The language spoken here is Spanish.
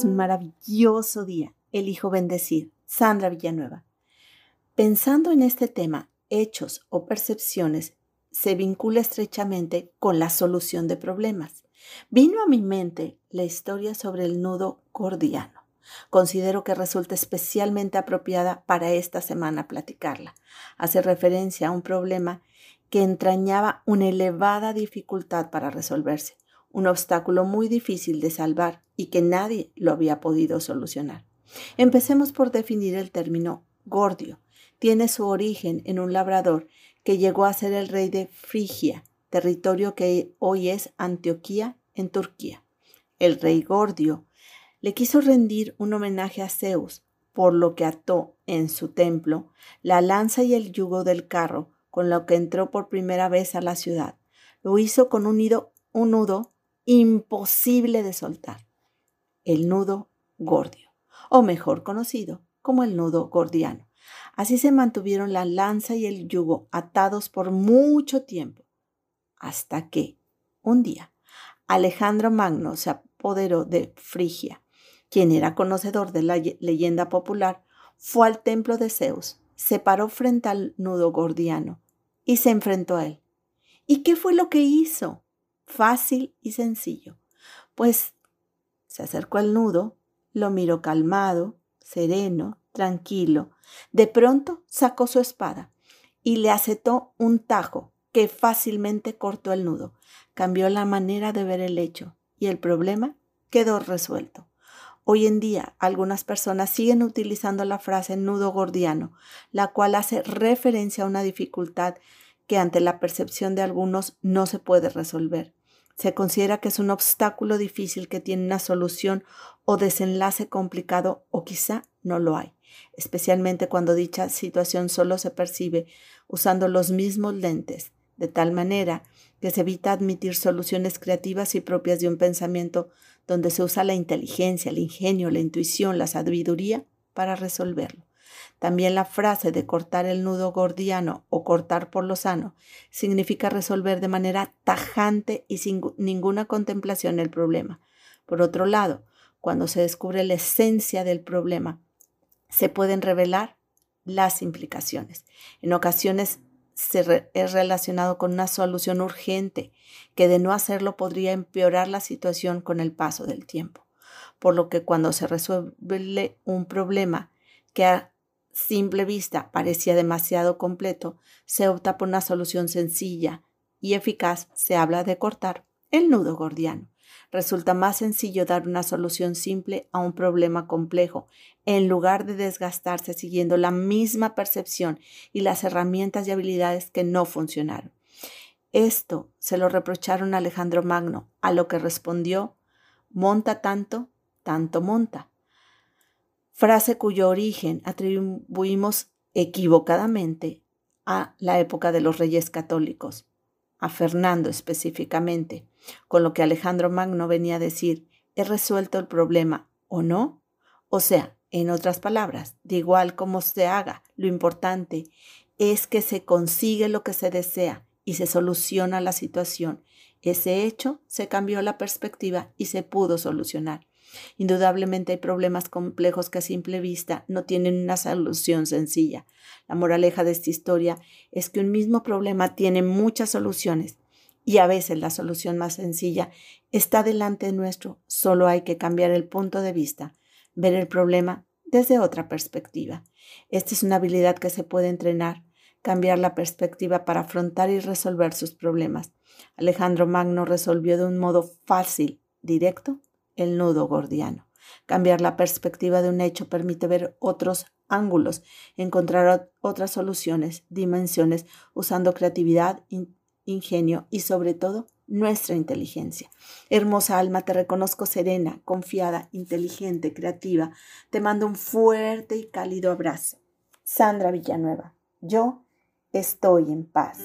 tengas un maravilloso día. Elijo bendecir. Sandra Villanueva. Pensando en este tema, hechos o percepciones se vincula estrechamente con la solución de problemas. Vino a mi mente la historia sobre el nudo gordiano. Considero que resulta especialmente apropiada para esta semana platicarla. Hace referencia a un problema que entrañaba una elevada dificultad para resolverse, un obstáculo muy difícil de salvar y que nadie lo había podido solucionar. Empecemos por definir el término gordio. Tiene su origen en un labrador que llegó a ser el rey de Frigia, territorio que hoy es Antioquía en Turquía. El rey Gordio le quiso rendir un homenaje a Zeus, por lo que ató en su templo la lanza y el yugo del carro con lo que entró por primera vez a la ciudad. Lo hizo con un, un nudo imposible de soltar, el nudo gordio, o mejor conocido como el nudo gordiano. Así se mantuvieron la lanza y el yugo atados por mucho tiempo, hasta que, un día, Alejandro Magno se apoderó de Frigia, quien era conocedor de la leyenda popular, fue al templo de Zeus, se paró frente al nudo gordiano y se enfrentó a él. ¿Y qué fue lo que hizo? Fácil y sencillo. Pues se acercó al nudo, lo miró calmado, sereno, tranquilo. De pronto sacó su espada y le acetó un tajo que fácilmente cortó el nudo. Cambió la manera de ver el hecho y el problema quedó resuelto. Hoy en día algunas personas siguen utilizando la frase nudo gordiano, la cual hace referencia a una dificultad que ante la percepción de algunos no se puede resolver. Se considera que es un obstáculo difícil que tiene una solución o desenlace complicado o quizá no lo hay, especialmente cuando dicha situación solo se percibe usando los mismos lentes, de tal manera que se evita admitir soluciones creativas y propias de un pensamiento donde se usa la inteligencia, el ingenio, la intuición, la sabiduría para resolverlo. También la frase de cortar el nudo gordiano o cortar por lo sano significa resolver de manera tajante y sin ninguna contemplación el problema. Por otro lado, cuando se descubre la esencia del problema, se pueden revelar las implicaciones. En ocasiones se es relacionado con una solución urgente que de no hacerlo podría empeorar la situación con el paso del tiempo. Por lo que cuando se resuelve un problema que a simple vista parecía demasiado completo, se opta por una solución sencilla y eficaz, se habla de cortar el nudo gordiano. Resulta más sencillo dar una solución simple a un problema complejo, en lugar de desgastarse siguiendo la misma percepción y las herramientas y habilidades que no funcionaron. Esto se lo reprocharon a Alejandro Magno, a lo que respondió, monta tanto, tanto monta. Frase cuyo origen atribuimos equivocadamente a la época de los reyes católicos, a Fernando específicamente, con lo que Alejandro Magno venía a decir, he resuelto el problema o no. O sea, en otras palabras, de igual como se haga, lo importante es que se consigue lo que se desea y se soluciona la situación. Ese hecho se cambió la perspectiva y se pudo solucionar. Indudablemente hay problemas complejos que a simple vista no tienen una solución sencilla. La moraleja de esta historia es que un mismo problema tiene muchas soluciones y a veces la solución más sencilla está delante nuestro. Solo hay que cambiar el punto de vista, ver el problema desde otra perspectiva. Esta es una habilidad que se puede entrenar, cambiar la perspectiva para afrontar y resolver sus problemas. Alejandro Magno resolvió de un modo fácil, directo, el nudo gordiano. Cambiar la perspectiva de un hecho permite ver otros ángulos, encontrar otras soluciones, dimensiones, usando creatividad, ingenio y sobre todo nuestra inteligencia. Hermosa alma, te reconozco serena, confiada, inteligente, creativa. Te mando un fuerte y cálido abrazo. Sandra Villanueva, yo estoy en paz.